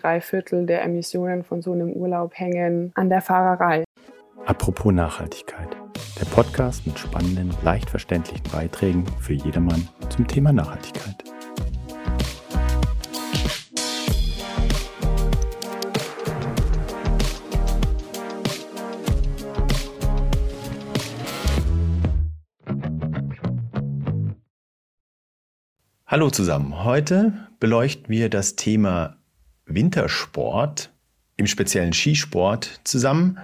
drei Viertel der Emissionen von so einem Urlaub hängen an der Fahrerei. Apropos Nachhaltigkeit. Der Podcast mit spannenden, leicht verständlichen Beiträgen für jedermann zum Thema Nachhaltigkeit. Hallo zusammen. Heute beleuchten wir das Thema Wintersport, im speziellen Skisport, zusammen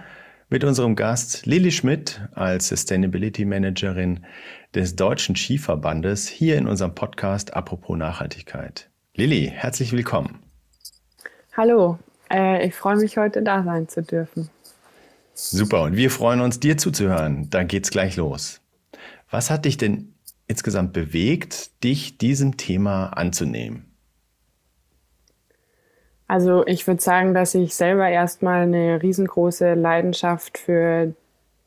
mit unserem Gast Lilly Schmidt als Sustainability Managerin des Deutschen Skiverbandes hier in unserem Podcast Apropos Nachhaltigkeit. Lilly, herzlich willkommen. Hallo, äh, ich freue mich heute da sein zu dürfen. Super, und wir freuen uns, dir zuzuhören. Dann geht's gleich los. Was hat dich denn insgesamt bewegt, dich diesem Thema anzunehmen? Also ich würde sagen, dass ich selber erstmal eine riesengroße Leidenschaft für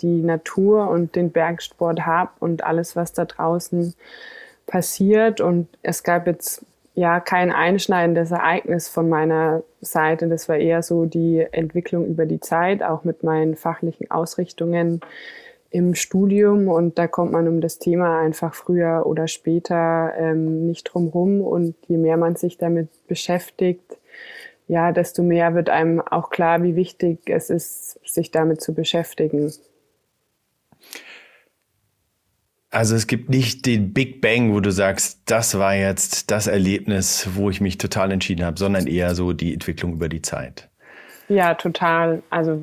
die Natur und den Bergsport habe und alles, was da draußen passiert. Und es gab jetzt ja kein einschneidendes Ereignis von meiner Seite. Das war eher so die Entwicklung über die Zeit, auch mit meinen fachlichen Ausrichtungen im Studium und da kommt man um das Thema einfach früher oder später ähm, nicht drum rum und je mehr man sich damit beschäftigt, ja, desto mehr wird einem auch klar, wie wichtig es ist, sich damit zu beschäftigen. Also es gibt nicht den Big Bang, wo du sagst, das war jetzt das Erlebnis, wo ich mich total entschieden habe, sondern eher so die Entwicklung über die Zeit. Ja, total. Also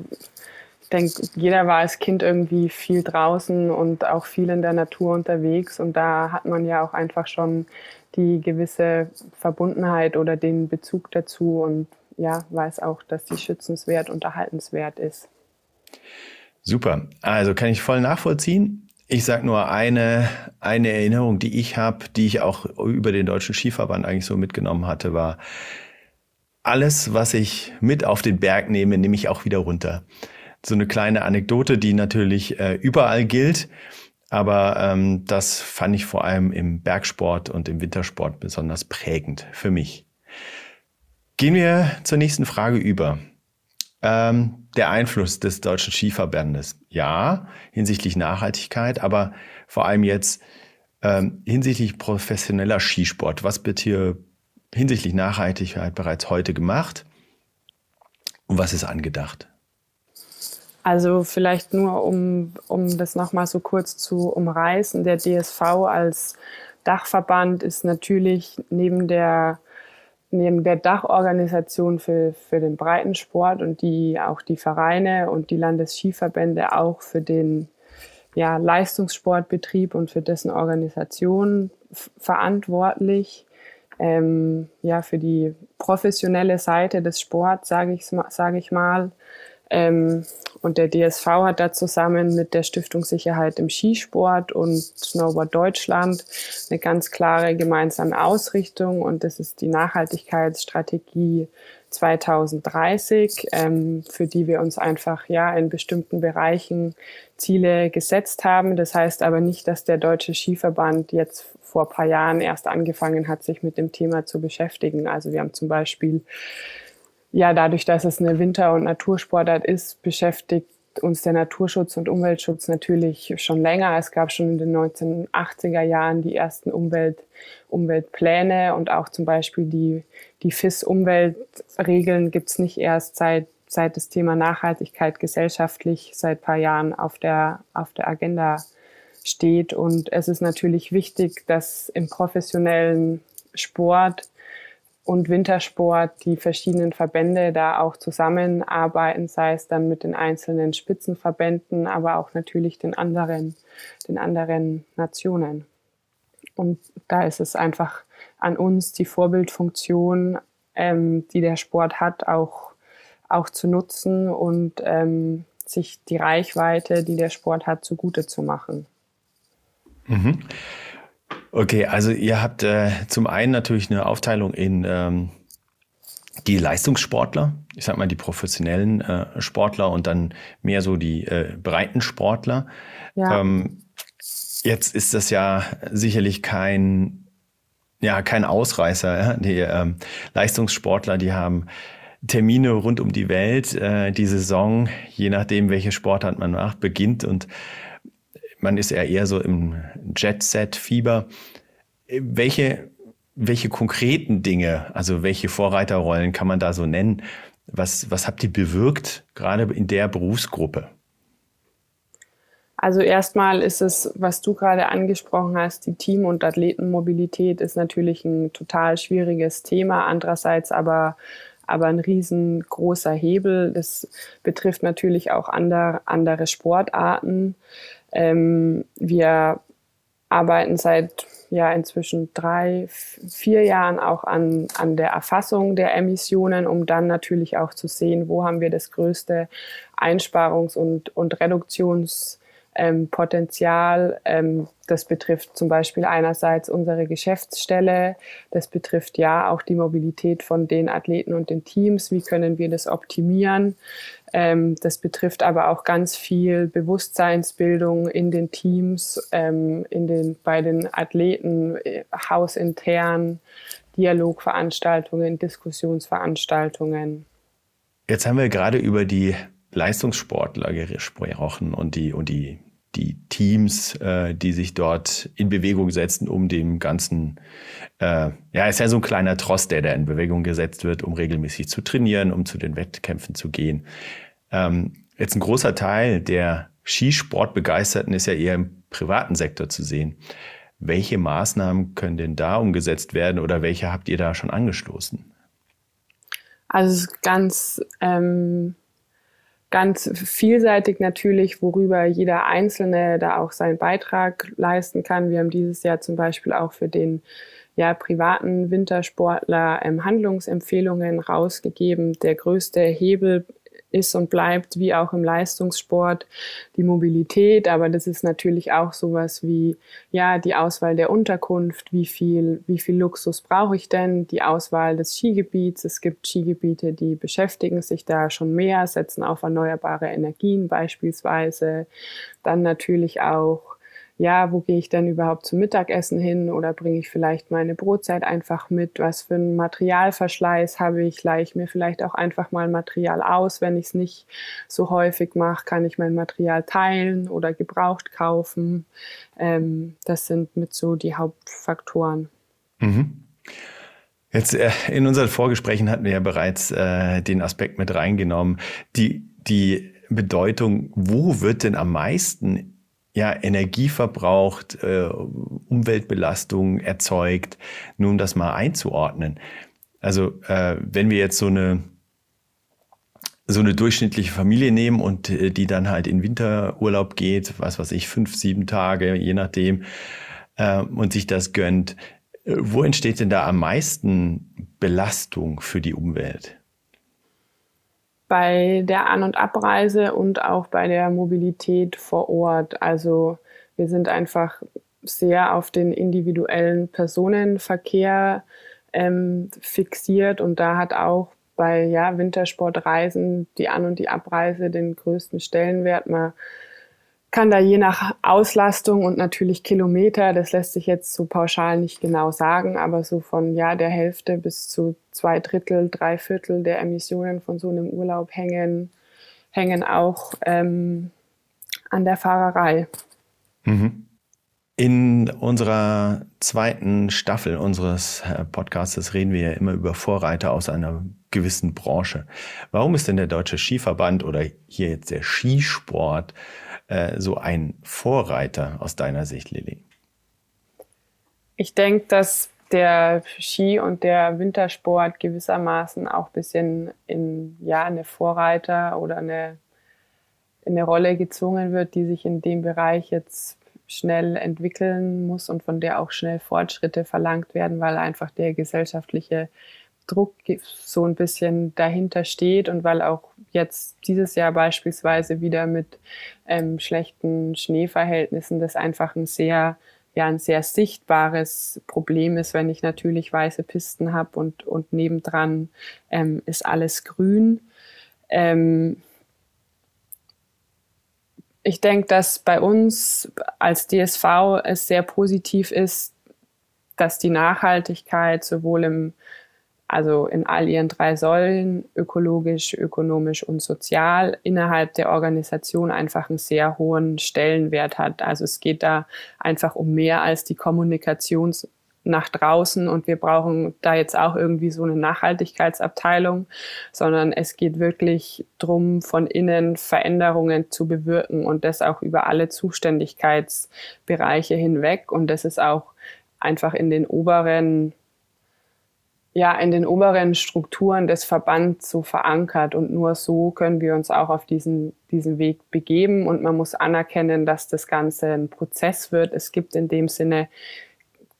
ich denke, jeder war als Kind irgendwie viel draußen und auch viel in der Natur unterwegs. Und da hat man ja auch einfach schon die gewisse Verbundenheit oder den Bezug dazu und ja, weiß auch, dass die schützenswert und erhaltenswert ist. Super. Also kann ich voll nachvollziehen. Ich sage nur eine, eine Erinnerung, die ich habe, die ich auch über den Deutschen Skiverband eigentlich so mitgenommen hatte, war, alles, was ich mit auf den Berg nehme, nehme ich auch wieder runter so eine kleine Anekdote, die natürlich äh, überall gilt. Aber ähm, das fand ich vor allem im Bergsport und im Wintersport besonders prägend für mich. Gehen wir zur nächsten Frage über. Ähm, der Einfluss des Deutschen Skiverbandes. Ja, hinsichtlich Nachhaltigkeit, aber vor allem jetzt ähm, hinsichtlich professioneller Skisport. Was wird hier hinsichtlich Nachhaltigkeit bereits heute gemacht? Und was ist angedacht? Also vielleicht nur, um, um das nochmal so kurz zu umreißen. Der DSV als Dachverband ist natürlich neben der, neben der Dachorganisation für, für den Breitensport und die, auch die Vereine und die Landesskiverbände auch für den ja, Leistungssportbetrieb und für dessen Organisation verantwortlich. Ähm, ja, für die professionelle Seite des Sports, sage ich, sag ich mal. Ähm, und der DSV hat da zusammen mit der Stiftung Sicherheit im Skisport und Snowboard Deutschland eine ganz klare gemeinsame Ausrichtung und das ist die Nachhaltigkeitsstrategie 2030, ähm, für die wir uns einfach ja in bestimmten Bereichen Ziele gesetzt haben. Das heißt aber nicht, dass der Deutsche Skiverband jetzt vor ein paar Jahren erst angefangen hat, sich mit dem Thema zu beschäftigen. Also wir haben zum Beispiel ja, dadurch, dass es eine Winter- und Natursportart ist, beschäftigt uns der Naturschutz und Umweltschutz natürlich schon länger. Es gab schon in den 1980er Jahren die ersten Umwelt, Umweltpläne und auch zum Beispiel die, die FIS-Umweltregeln gibt es nicht erst seit, seit das Thema Nachhaltigkeit gesellschaftlich seit paar Jahren auf der, auf der Agenda steht. Und es ist natürlich wichtig, dass im professionellen Sport und Wintersport die verschiedenen Verbände da auch zusammenarbeiten, sei es dann mit den einzelnen Spitzenverbänden, aber auch natürlich den anderen, den anderen Nationen. Und da ist es einfach an uns, die Vorbildfunktion, ähm, die der Sport hat, auch, auch zu nutzen und ähm, sich die Reichweite, die der Sport hat, zugute zu machen. Mhm. Okay, also ihr habt äh, zum einen natürlich eine Aufteilung in ähm, die Leistungssportler, ich sag mal die professionellen äh, Sportler und dann mehr so die äh, breiten Sportler. Ja. Ähm, jetzt ist das ja sicherlich kein, ja, kein Ausreißer. Ja? Die ähm, Leistungssportler, die haben Termine rund um die Welt. Äh, die Saison, je nachdem, welche Sportart man macht, beginnt und man ist eher so im Jet-Set-Fieber. Welche, welche konkreten Dinge, also welche Vorreiterrollen kann man da so nennen? Was, was habt ihr bewirkt, gerade in der Berufsgruppe? Also erstmal ist es, was du gerade angesprochen hast, die Team- und Athletenmobilität ist natürlich ein total schwieriges Thema. Andererseits aber aber ein riesengroßer Hebel. Das betrifft natürlich auch andere, andere Sportarten. Ähm, wir arbeiten seit ja inzwischen drei, vier Jahren auch an, an der Erfassung der Emissionen, um dann natürlich auch zu sehen, wo haben wir das größte Einsparungs- und, und Reduktions- ähm, Potenzial. Ähm, das betrifft zum Beispiel einerseits unsere Geschäftsstelle, das betrifft ja auch die Mobilität von den Athleten und den Teams. Wie können wir das optimieren? Ähm, das betrifft aber auch ganz viel Bewusstseinsbildung in den Teams, ähm, in den, bei den Athleten, äh, hausintern, Dialogveranstaltungen, Diskussionsveranstaltungen. Jetzt haben wir gerade über die Leistungssportler gesprochen und die, und die die Teams, äh, die sich dort in Bewegung setzen, um dem Ganzen, äh, ja, ist ja so ein kleiner Trost, der da in Bewegung gesetzt wird, um regelmäßig zu trainieren, um zu den Wettkämpfen zu gehen. Ähm, jetzt ein großer Teil der Skisportbegeisterten ist ja eher im privaten Sektor zu sehen. Welche Maßnahmen können denn da umgesetzt werden oder welche habt ihr da schon angestoßen? Also es ist ganz ähm ganz vielseitig natürlich, worüber jeder Einzelne da auch seinen Beitrag leisten kann. Wir haben dieses Jahr zum Beispiel auch für den ja, privaten Wintersportler ähm, Handlungsempfehlungen rausgegeben. Der größte Hebel ist und bleibt, wie auch im Leistungssport, die Mobilität. Aber das ist natürlich auch sowas wie, ja, die Auswahl der Unterkunft. Wie viel, wie viel Luxus brauche ich denn? Die Auswahl des Skigebiets. Es gibt Skigebiete, die beschäftigen sich da schon mehr, setzen auf erneuerbare Energien beispielsweise. Dann natürlich auch ja, wo gehe ich denn überhaupt zum Mittagessen hin oder bringe ich vielleicht meine Brotzeit einfach mit? Was für einen Materialverschleiß habe ich? Leihe ich mir vielleicht auch einfach mal Material aus, wenn ich es nicht so häufig mache? Kann ich mein Material teilen oder gebraucht kaufen? Ähm, das sind mit so die Hauptfaktoren. Mhm. Jetzt äh, in unseren Vorgesprächen hatten wir ja bereits äh, den Aspekt mit reingenommen. Die, die Bedeutung, wo wird denn am meisten ja, Energie verbraucht, äh, Umweltbelastung erzeugt, nur um das mal einzuordnen. Also äh, wenn wir jetzt so eine so eine durchschnittliche Familie nehmen und äh, die dann halt in Winterurlaub geht, was weiß ich, fünf, sieben Tage, je nachdem, äh, und sich das gönnt, äh, wo entsteht denn da am meisten Belastung für die Umwelt? Bei der An- und Abreise und auch bei der Mobilität vor Ort. Also wir sind einfach sehr auf den individuellen Personenverkehr ähm, fixiert und da hat auch bei ja, Wintersportreisen die An- und die Abreise den größten Stellenwert. Man kann da je nach Auslastung und natürlich Kilometer, das lässt sich jetzt so pauschal nicht genau sagen, aber so von ja der Hälfte bis zu zwei Drittel, drei Viertel der Emissionen von so einem Urlaub hängen, hängen auch ähm, an der Fahrerei. Mhm. In unserer zweiten Staffel unseres äh, Podcasts reden wir ja immer über Vorreiter aus einer gewissen Branche. Warum ist denn der Deutsche Skiverband oder hier jetzt der Skisport äh, so ein Vorreiter aus deiner Sicht, Lilly? Ich denke, dass der Ski und der Wintersport gewissermaßen auch ein bisschen in ja, eine Vorreiter oder eine, eine Rolle gezwungen wird, die sich in dem Bereich jetzt schnell entwickeln muss und von der auch schnell Fortschritte verlangt werden, weil einfach der gesellschaftliche Druck so ein bisschen dahinter steht und weil auch jetzt dieses Jahr beispielsweise wieder mit ähm, schlechten Schneeverhältnissen das einfach ein sehr ja ein sehr sichtbares Problem ist, wenn ich natürlich weiße Pisten habe und, und nebendran ähm, ist alles grün. Ähm, ich denke, dass bei uns als DSV es sehr positiv ist, dass die Nachhaltigkeit sowohl im also in all ihren drei Säulen, ökologisch, ökonomisch und sozial, innerhalb der Organisation einfach einen sehr hohen Stellenwert hat. Also es geht da einfach um mehr als die Kommunikation nach draußen und wir brauchen da jetzt auch irgendwie so eine Nachhaltigkeitsabteilung, sondern es geht wirklich drum, von innen Veränderungen zu bewirken und das auch über alle Zuständigkeitsbereiche hinweg. Und das ist auch einfach in den oberen ja, in den oberen Strukturen des Verbands so verankert. Und nur so können wir uns auch auf diesen, diesen Weg begeben. Und man muss anerkennen, dass das Ganze ein Prozess wird. Es gibt in dem Sinne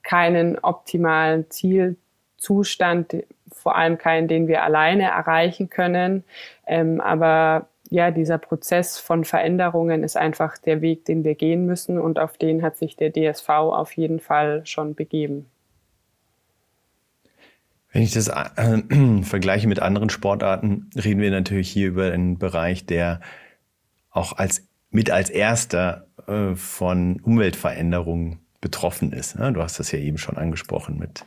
keinen optimalen Zielzustand, vor allem keinen, den wir alleine erreichen können. Ähm, aber ja, dieser Prozess von Veränderungen ist einfach der Weg, den wir gehen müssen. Und auf den hat sich der DSV auf jeden Fall schon begeben. Wenn ich das äh, vergleiche mit anderen Sportarten, reden wir natürlich hier über einen Bereich, der auch als, mit als erster äh, von Umweltveränderungen betroffen ist. Ne? Du hast das ja eben schon angesprochen mit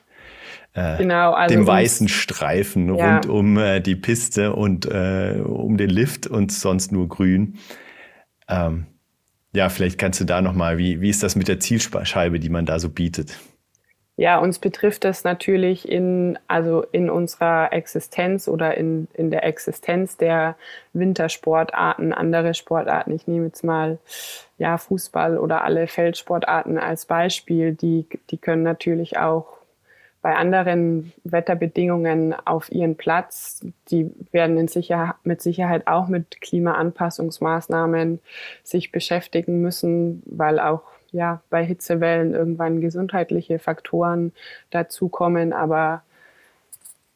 äh, genau, also dem weißen Streifen ja. rund um äh, die Piste und äh, um den Lift und sonst nur grün. Ähm, ja, vielleicht kannst du da nochmal, wie, wie ist das mit der Zielscheibe, die man da so bietet? Ja, uns betrifft das natürlich in, also in unserer Existenz oder in, in der Existenz der Wintersportarten, andere Sportarten. Ich nehme jetzt mal ja, Fußball oder alle Feldsportarten als Beispiel. Die, die können natürlich auch bei anderen Wetterbedingungen auf ihren Platz. Die werden Sicher mit Sicherheit auch mit Klimaanpassungsmaßnahmen sich beschäftigen müssen, weil auch ja, bei Hitzewellen irgendwann gesundheitliche Faktoren dazukommen. Aber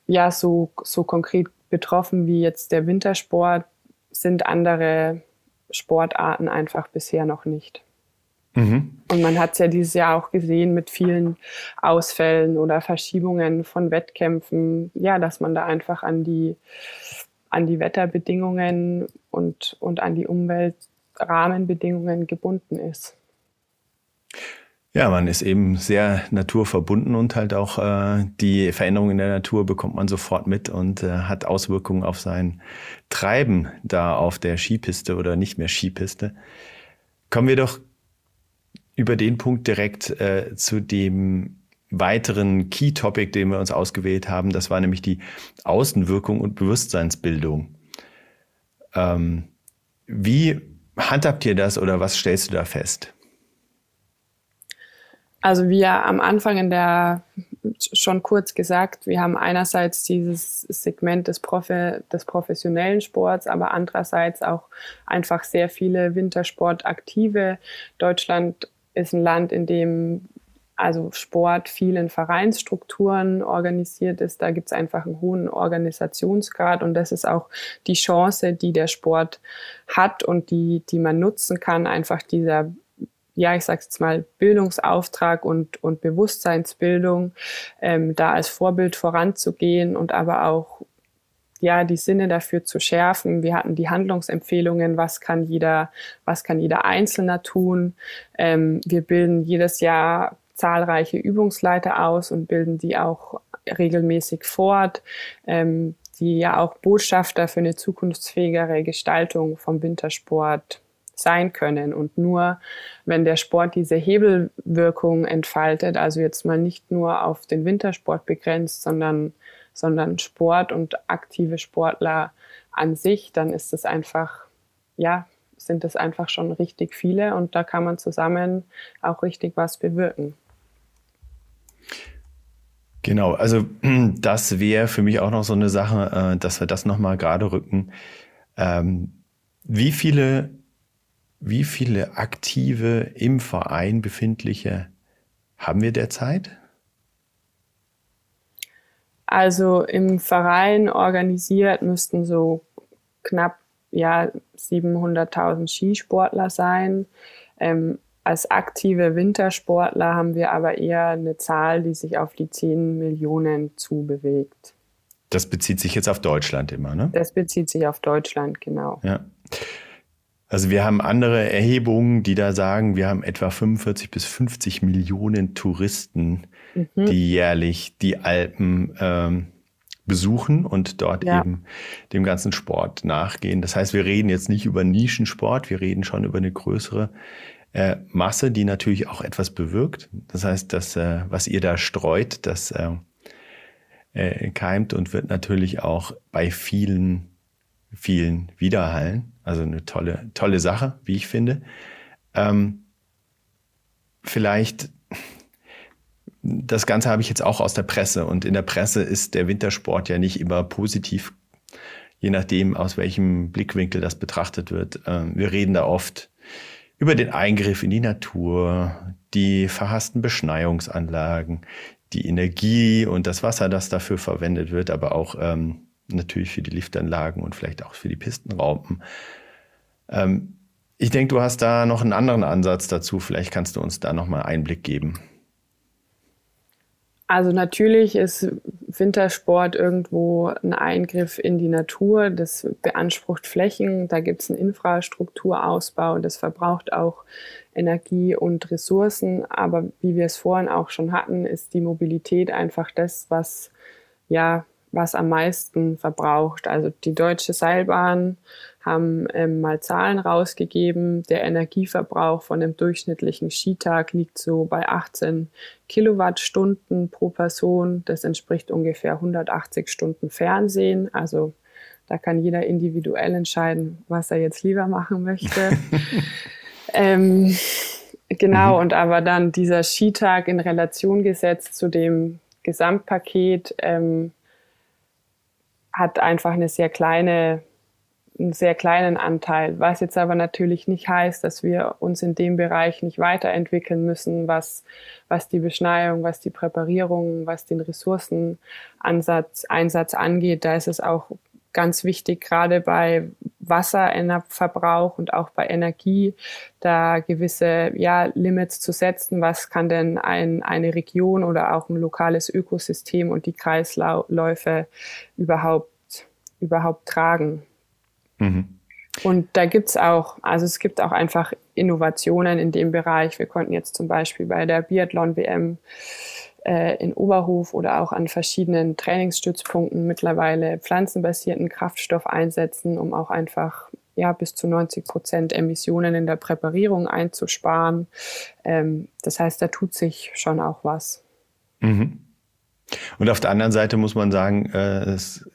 ja, so, so konkret betroffen wie jetzt der Wintersport sind andere Sportarten einfach bisher noch nicht. Mhm. Und man hat es ja dieses Jahr auch gesehen mit vielen Ausfällen oder Verschiebungen von Wettkämpfen, ja, dass man da einfach an die, an die Wetterbedingungen und, und an die Umweltrahmenbedingungen gebunden ist. Ja, man ist eben sehr naturverbunden und halt auch äh, die Veränderungen in der Natur bekommt man sofort mit und äh, hat Auswirkungen auf sein Treiben da auf der Skipiste oder nicht mehr Skipiste. Kommen wir doch über den Punkt direkt äh, zu dem weiteren Key Topic, den wir uns ausgewählt haben. Das war nämlich die Außenwirkung und Bewusstseinsbildung. Ähm, wie handhabt ihr das oder was stellst du da fest? Also wie ja am Anfang in der schon kurz gesagt, wir haben einerseits dieses Segment des, Profe, des professionellen Sports, aber andererseits auch einfach sehr viele Wintersportaktive. Deutschland ist ein Land, in dem also Sport viel in Vereinsstrukturen organisiert ist. Da gibt es einfach einen hohen Organisationsgrad und das ist auch die Chance, die der Sport hat und die, die man nutzen kann, einfach dieser ja, ich sage jetzt mal, Bildungsauftrag und, und Bewusstseinsbildung, ähm, da als Vorbild voranzugehen und aber auch ja, die Sinne dafür zu schärfen. Wir hatten die Handlungsempfehlungen, was kann jeder, was kann jeder Einzelner tun. Ähm, wir bilden jedes Jahr zahlreiche Übungsleiter aus und bilden die auch regelmäßig fort, ähm, die ja auch Botschafter für eine zukunftsfähigere Gestaltung vom Wintersport sein können. Und nur wenn der Sport diese Hebelwirkung entfaltet, also jetzt mal nicht nur auf den Wintersport begrenzt, sondern, sondern Sport und aktive Sportler an sich, dann ist es einfach, ja, sind es einfach schon richtig viele und da kann man zusammen auch richtig was bewirken. Genau, also das wäre für mich auch noch so eine Sache, äh, dass wir das nochmal gerade rücken. Ähm, wie viele wie viele aktive im Verein befindliche haben wir derzeit? Also im Verein organisiert müssten so knapp ja, 700.000 Skisportler sein. Ähm, als aktive Wintersportler haben wir aber eher eine Zahl, die sich auf die 10 Millionen zubewegt. Das bezieht sich jetzt auf Deutschland immer, ne? Das bezieht sich auf Deutschland, genau. Ja. Also wir haben andere Erhebungen, die da sagen, wir haben etwa 45 bis 50 Millionen Touristen, mhm. die jährlich die Alpen ähm, besuchen und dort ja. eben dem ganzen Sport nachgehen. Das heißt, wir reden jetzt nicht über Nischensport, wir reden schon über eine größere äh, Masse, die natürlich auch etwas bewirkt. Das heißt, das, äh, was ihr da streut, das äh, äh, keimt und wird natürlich auch bei vielen, vielen widerhallen. Also eine tolle, tolle Sache, wie ich finde. Ähm, vielleicht das Ganze habe ich jetzt auch aus der Presse und in der Presse ist der Wintersport ja nicht immer positiv, je nachdem, aus welchem Blickwinkel das betrachtet wird. Ähm, wir reden da oft über den Eingriff in die Natur, die verhassten Beschneiungsanlagen, die Energie und das Wasser, das dafür verwendet wird, aber auch ähm, natürlich für die Liftanlagen und vielleicht auch für die Pistenraupen. Ähm, ich denke, du hast da noch einen anderen Ansatz dazu. Vielleicht kannst du uns da noch mal Einblick geben. Also natürlich ist Wintersport irgendwo ein Eingriff in die Natur. Das beansprucht Flächen. Da gibt es einen Infrastrukturausbau. Das verbraucht auch Energie und Ressourcen. Aber wie wir es vorhin auch schon hatten, ist die Mobilität einfach das, was ja was am meisten verbraucht. Also die Deutsche Seilbahn haben ähm, mal Zahlen rausgegeben. Der Energieverbrauch von einem durchschnittlichen Skitag liegt so bei 18 Kilowattstunden pro Person. Das entspricht ungefähr 180 Stunden Fernsehen. Also da kann jeder individuell entscheiden, was er jetzt lieber machen möchte. ähm, genau, mhm. und aber dann dieser Skitag in Relation gesetzt zu dem Gesamtpaket ähm, hat einfach eine sehr kleine, einen sehr kleinen Anteil, was jetzt aber natürlich nicht heißt, dass wir uns in dem Bereich nicht weiterentwickeln müssen, was, was die Beschneiung, was die Präparierung, was den Ressourcenansatz, Einsatz angeht. Da ist es auch ganz wichtig, gerade bei Wasserverbrauch und auch bei Energie, da gewisse ja, Limits zu setzen. Was kann denn ein, eine Region oder auch ein lokales Ökosystem und die Kreisläufe überhaupt, überhaupt tragen? Mhm. Und da gibt's auch, also es gibt auch einfach Innovationen in dem Bereich. Wir konnten jetzt zum Beispiel bei der Biathlon-WM äh, in Oberhof oder auch an verschiedenen Trainingsstützpunkten mittlerweile pflanzenbasierten Kraftstoff einsetzen, um auch einfach ja, bis zu 90 Prozent Emissionen in der Präparierung einzusparen. Ähm, das heißt, da tut sich schon auch was. Mhm. Und auf der anderen Seite muss man sagen, äh, es,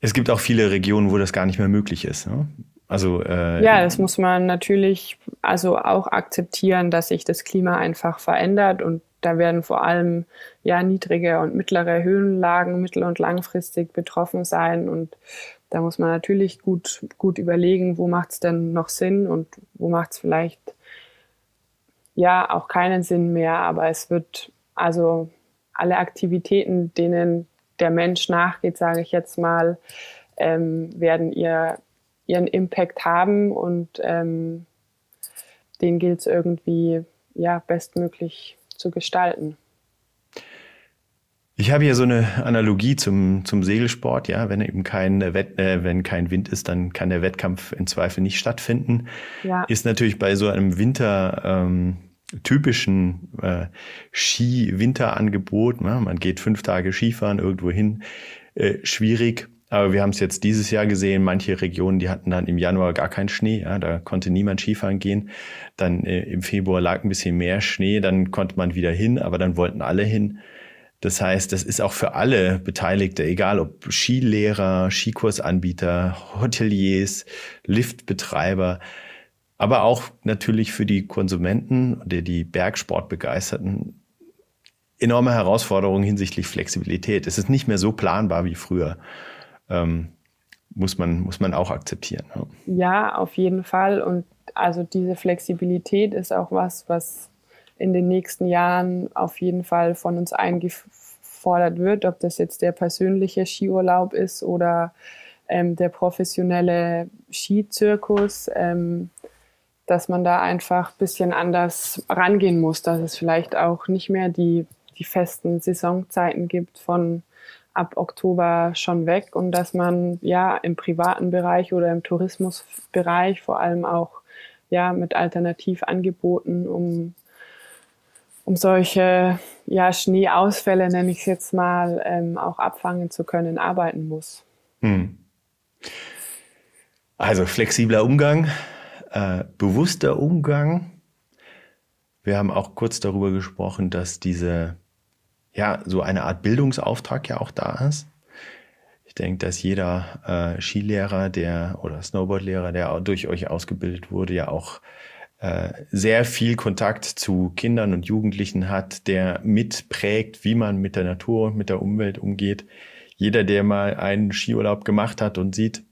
es gibt auch viele Regionen, wo das gar nicht mehr möglich ist. Ne? Also äh, ja, das muss man natürlich also auch akzeptieren, dass sich das Klima einfach verändert und da werden vor allem ja niedrige und mittlere Höhenlagen mittel- und langfristig betroffen sein. Und da muss man natürlich gut, gut überlegen, wo macht es denn noch Sinn und wo macht es vielleicht ja auch keinen Sinn mehr. Aber es wird also alle Aktivitäten, denen der Mensch nachgeht, sage ich jetzt mal, ähm, werden ihr, ihren Impact haben und ähm, den gilt es irgendwie ja bestmöglich zu gestalten. Ich habe hier so eine Analogie zum, zum Segelsport. Ja, wenn eben kein Wett, äh, wenn kein Wind ist, dann kann der Wettkampf in Zweifel nicht stattfinden. Ja. Ist natürlich bei so einem Winter ähm, typischen äh, Ski-Winterangebot. Ne? Man geht fünf Tage Skifahren irgendwo hin. Äh, schwierig. Aber wir haben es jetzt dieses Jahr gesehen, manche Regionen, die hatten dann im Januar gar keinen Schnee, ja, da konnte niemand Skifahren gehen. Dann äh, im Februar lag ein bisschen mehr Schnee, dann konnte man wieder hin, aber dann wollten alle hin. Das heißt, das ist auch für alle Beteiligte, egal ob Skilehrer, Skikursanbieter, Hoteliers, Liftbetreiber, aber auch natürlich für die Konsumenten oder die Bergsportbegeisterten enorme Herausforderungen hinsichtlich Flexibilität. Es ist nicht mehr so planbar wie früher ähm, muss, man, muss man auch akzeptieren. Ja. ja, auf jeden Fall. Und also diese Flexibilität ist auch was, was in den nächsten Jahren auf jeden Fall von uns eingefordert wird, ob das jetzt der persönliche Skiurlaub ist oder ähm, der professionelle Skizirkus, ähm, dass man da einfach ein bisschen anders rangehen muss, dass es vielleicht auch nicht mehr die, die festen Saisonzeiten gibt von ab Oktober schon weg und dass man ja im privaten Bereich oder im Tourismusbereich vor allem auch ja mit Alternativangeboten um um solche ja, Schneeausfälle, nenne ich es jetzt mal, ähm, auch abfangen zu können, arbeiten muss. Hm. Also flexibler Umgang, äh, bewusster Umgang. Wir haben auch kurz darüber gesprochen, dass diese, ja, so eine Art Bildungsauftrag ja auch da ist. Ich denke, dass jeder äh, Skilehrer, der oder Snowboardlehrer, der durch euch ausgebildet wurde, ja auch äh, sehr viel Kontakt zu Kindern und Jugendlichen hat, der mitprägt, wie man mit der Natur und mit der Umwelt umgeht. Jeder, der mal einen Skiurlaub gemacht hat und sieht,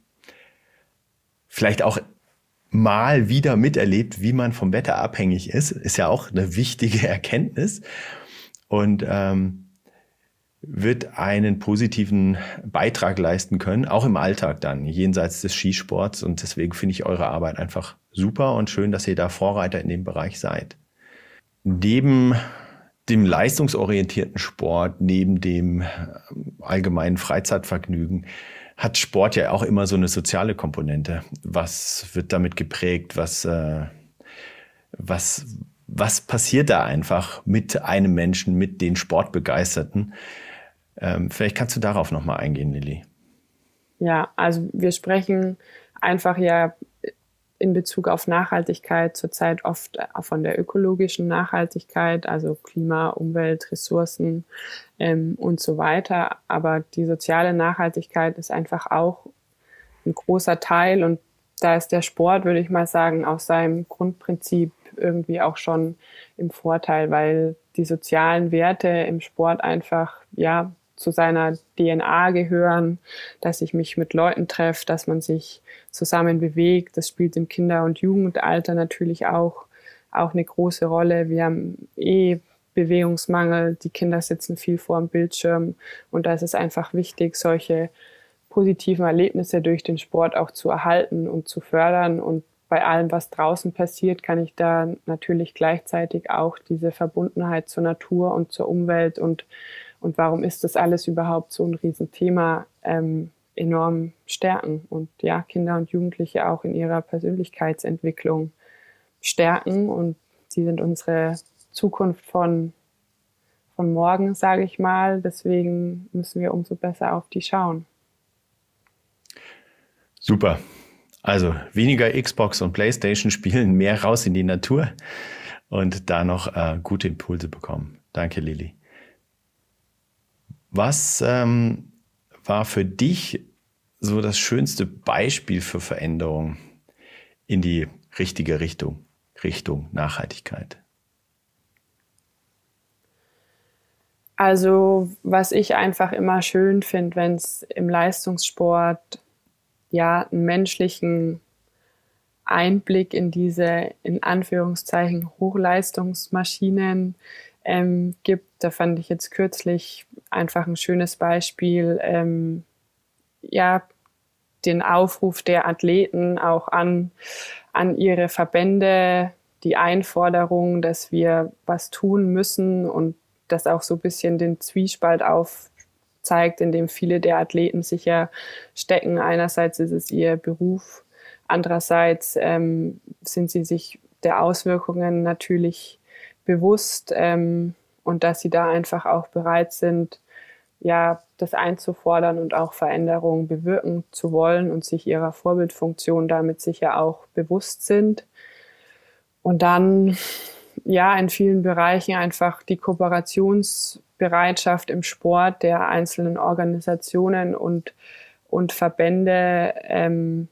vielleicht auch mal wieder miterlebt, wie man vom Wetter abhängig ist, ist ja auch eine wichtige Erkenntnis. Und ähm, wird einen positiven Beitrag leisten können, auch im Alltag dann, jenseits des Skisports. Und deswegen finde ich eure Arbeit einfach super und schön, dass ihr da Vorreiter in dem Bereich seid. Neben dem leistungsorientierten Sport, neben dem allgemeinen Freizeitvergnügen, hat Sport ja auch immer so eine soziale Komponente. Was wird damit geprägt? Was, äh, was, was passiert da einfach mit einem Menschen, mit den Sportbegeisterten? Ähm, vielleicht kannst du darauf nochmal eingehen, Lilly. Ja, also wir sprechen einfach ja in Bezug auf Nachhaltigkeit zurzeit oft von der ökologischen Nachhaltigkeit, also Klima, Umwelt, Ressourcen ähm, und so weiter. Aber die soziale Nachhaltigkeit ist einfach auch ein großer Teil und da ist der Sport, würde ich mal sagen, aus seinem Grundprinzip irgendwie auch schon im Vorteil, weil die sozialen Werte im Sport einfach ja zu seiner DNA gehören, dass ich mich mit Leuten treffe, dass man sich zusammen bewegt. Das spielt im Kinder- und Jugendalter natürlich auch, auch eine große Rolle. Wir haben eh Bewegungsmangel, die Kinder sitzen viel vor dem Bildschirm und da ist es einfach wichtig, solche positiven Erlebnisse durch den Sport auch zu erhalten und zu fördern und bei allem, was draußen passiert, kann ich da natürlich gleichzeitig auch diese Verbundenheit zur Natur und zur Umwelt und und warum ist das alles überhaupt so ein Riesenthema ähm, enorm stärken und ja, Kinder und Jugendliche auch in ihrer Persönlichkeitsentwicklung stärken und sie sind unsere Zukunft von, von morgen, sage ich mal. Deswegen müssen wir umso besser auf die schauen. Super. Also weniger Xbox und PlayStation spielen, mehr raus in die Natur und da noch äh, gute Impulse bekommen. Danke, Lilly. Was ähm, war für dich so das schönste Beispiel für Veränderung in die richtige Richtung, Richtung Nachhaltigkeit? Also, was ich einfach immer schön finde, wenn es im Leistungssport ja einen menschlichen Einblick in diese in Anführungszeichen Hochleistungsmaschinen ähm, gibt. Da fand ich jetzt kürzlich einfach ein schönes Beispiel, ähm, ja, den Aufruf der Athleten auch an, an ihre Verbände, die Einforderung, dass wir was tun müssen und das auch so ein bisschen den Zwiespalt aufzeigt, in dem viele der Athleten sich ja stecken. Einerseits ist es ihr Beruf, andererseits ähm, sind sie sich der Auswirkungen natürlich bewusst ähm, und dass sie da einfach auch bereit sind, ja, das einzufordern und auch Veränderungen bewirken zu wollen und sich ihrer Vorbildfunktion damit sicher auch bewusst sind. Und dann, ja, in vielen Bereichen einfach die Kooperationsbereitschaft im Sport der einzelnen Organisationen und, und Verbände ähm,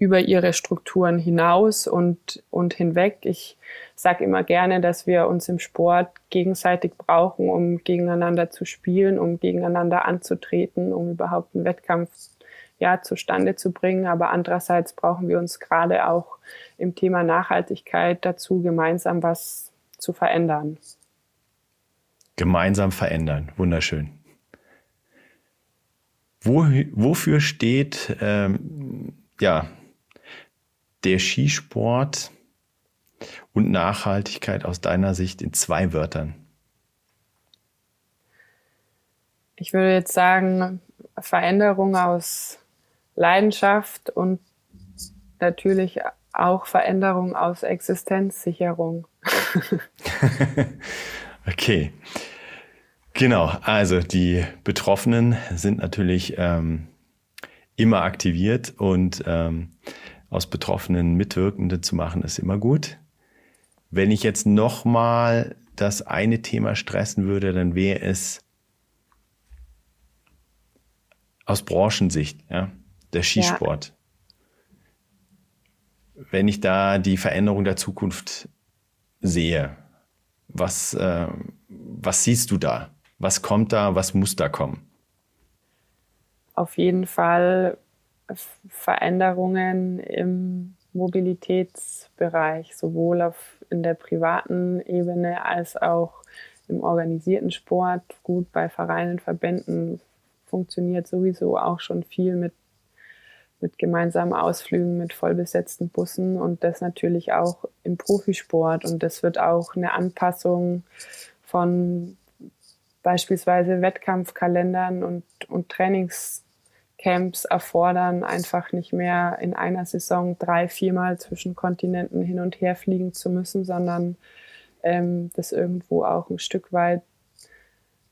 über ihre Strukturen hinaus und, und hinweg. Ich sage immer gerne, dass wir uns im Sport gegenseitig brauchen, um gegeneinander zu spielen, um gegeneinander anzutreten, um überhaupt einen Wettkampf ja, zustande zu bringen. Aber andererseits brauchen wir uns gerade auch im Thema Nachhaltigkeit dazu, gemeinsam was zu verändern. Gemeinsam verändern, wunderschön. Wo, wofür steht ähm, ja, der Skisport und Nachhaltigkeit aus deiner Sicht in zwei Wörtern? Ich würde jetzt sagen, Veränderung aus Leidenschaft und natürlich auch Veränderung aus Existenzsicherung. okay. Genau, also die Betroffenen sind natürlich ähm, immer aktiviert und ähm, aus Betroffenen Mitwirkende zu machen, ist immer gut. Wenn ich jetzt nochmal das eine Thema stressen würde, dann wäre es aus Branchensicht, ja, der Skisport. Ja. Wenn ich da die Veränderung der Zukunft sehe, was, äh, was siehst du da? Was kommt da? Was muss da kommen? Auf jeden Fall Veränderungen im Mobilitätsbereich, sowohl auf, in der privaten Ebene als auch im organisierten Sport. Gut, bei Vereinen, Verbänden funktioniert sowieso auch schon viel mit, mit gemeinsamen Ausflügen, mit vollbesetzten Bussen und das natürlich auch im Profisport. Und das wird auch eine Anpassung von beispielsweise Wettkampfkalendern und, und Trainingscamps erfordern, einfach nicht mehr in einer Saison drei, viermal zwischen Kontinenten hin und her fliegen zu müssen, sondern ähm, das irgendwo auch ein Stück weit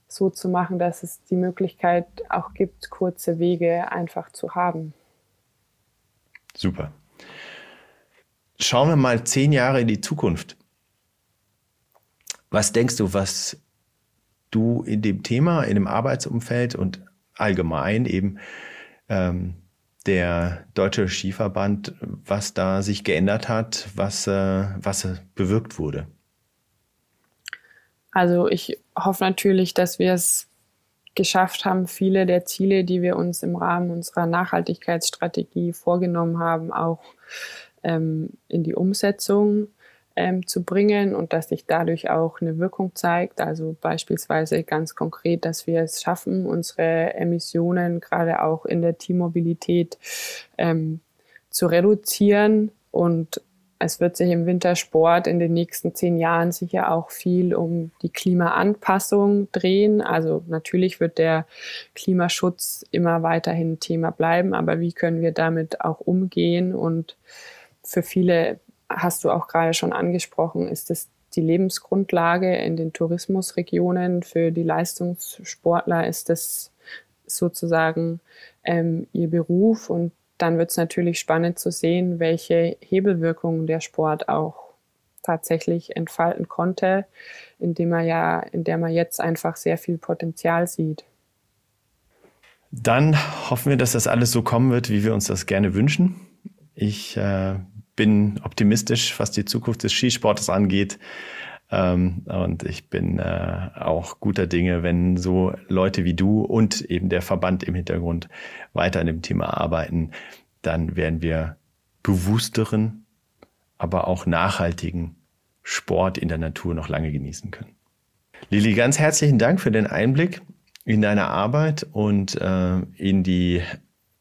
so zu machen, dass es die Möglichkeit auch gibt, kurze Wege einfach zu haben. Super. Schauen wir mal zehn Jahre in die Zukunft. Was denkst du, was du in dem Thema, in dem Arbeitsumfeld und allgemein eben ähm, der Deutsche Skiverband, was da sich geändert hat, was, äh, was bewirkt wurde? Also ich hoffe natürlich, dass wir es geschafft haben, viele der Ziele, die wir uns im Rahmen unserer Nachhaltigkeitsstrategie vorgenommen haben, auch ähm, in die Umsetzung ähm, zu bringen und dass sich dadurch auch eine Wirkung zeigt. Also beispielsweise ganz konkret, dass wir es schaffen, unsere Emissionen gerade auch in der Teammobilität ähm, zu reduzieren und es wird sich im Wintersport in den nächsten zehn Jahren sicher auch viel um die Klimaanpassung drehen. Also natürlich wird der Klimaschutz immer weiterhin Thema bleiben, aber wie können wir damit auch umgehen? Und für viele, hast du auch gerade schon angesprochen, ist es die Lebensgrundlage in den Tourismusregionen. Für die Leistungssportler ist das sozusagen ähm, ihr Beruf und dann wird es natürlich spannend zu sehen, welche Hebelwirkungen der Sport auch tatsächlich entfalten konnte, indem er ja, in der man jetzt einfach sehr viel Potenzial sieht. Dann hoffen wir, dass das alles so kommen wird, wie wir uns das gerne wünschen. Ich äh, bin optimistisch, was die Zukunft des Skisportes angeht. Ähm, und ich bin äh, auch guter Dinge, wenn so Leute wie du und eben der Verband im Hintergrund weiter an dem Thema arbeiten, dann werden wir bewussteren, aber auch nachhaltigen Sport in der Natur noch lange genießen können. Lili, ganz herzlichen Dank für den Einblick in deine Arbeit und äh, in die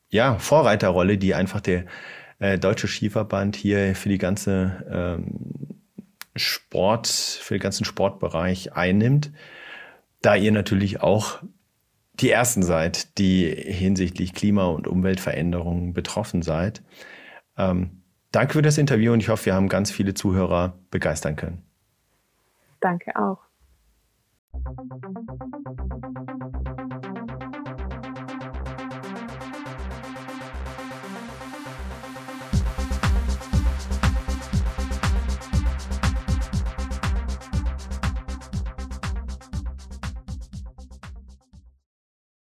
ja, Vorreiterrolle, die einfach der äh, Deutsche Skiverband hier für die ganze ähm, Sport, für den ganzen Sportbereich einnimmt, da ihr natürlich auch die ersten seid, die hinsichtlich Klima- und Umweltveränderungen betroffen seid. Ähm, danke für das Interview und ich hoffe, wir haben ganz viele Zuhörer begeistern können. Danke auch.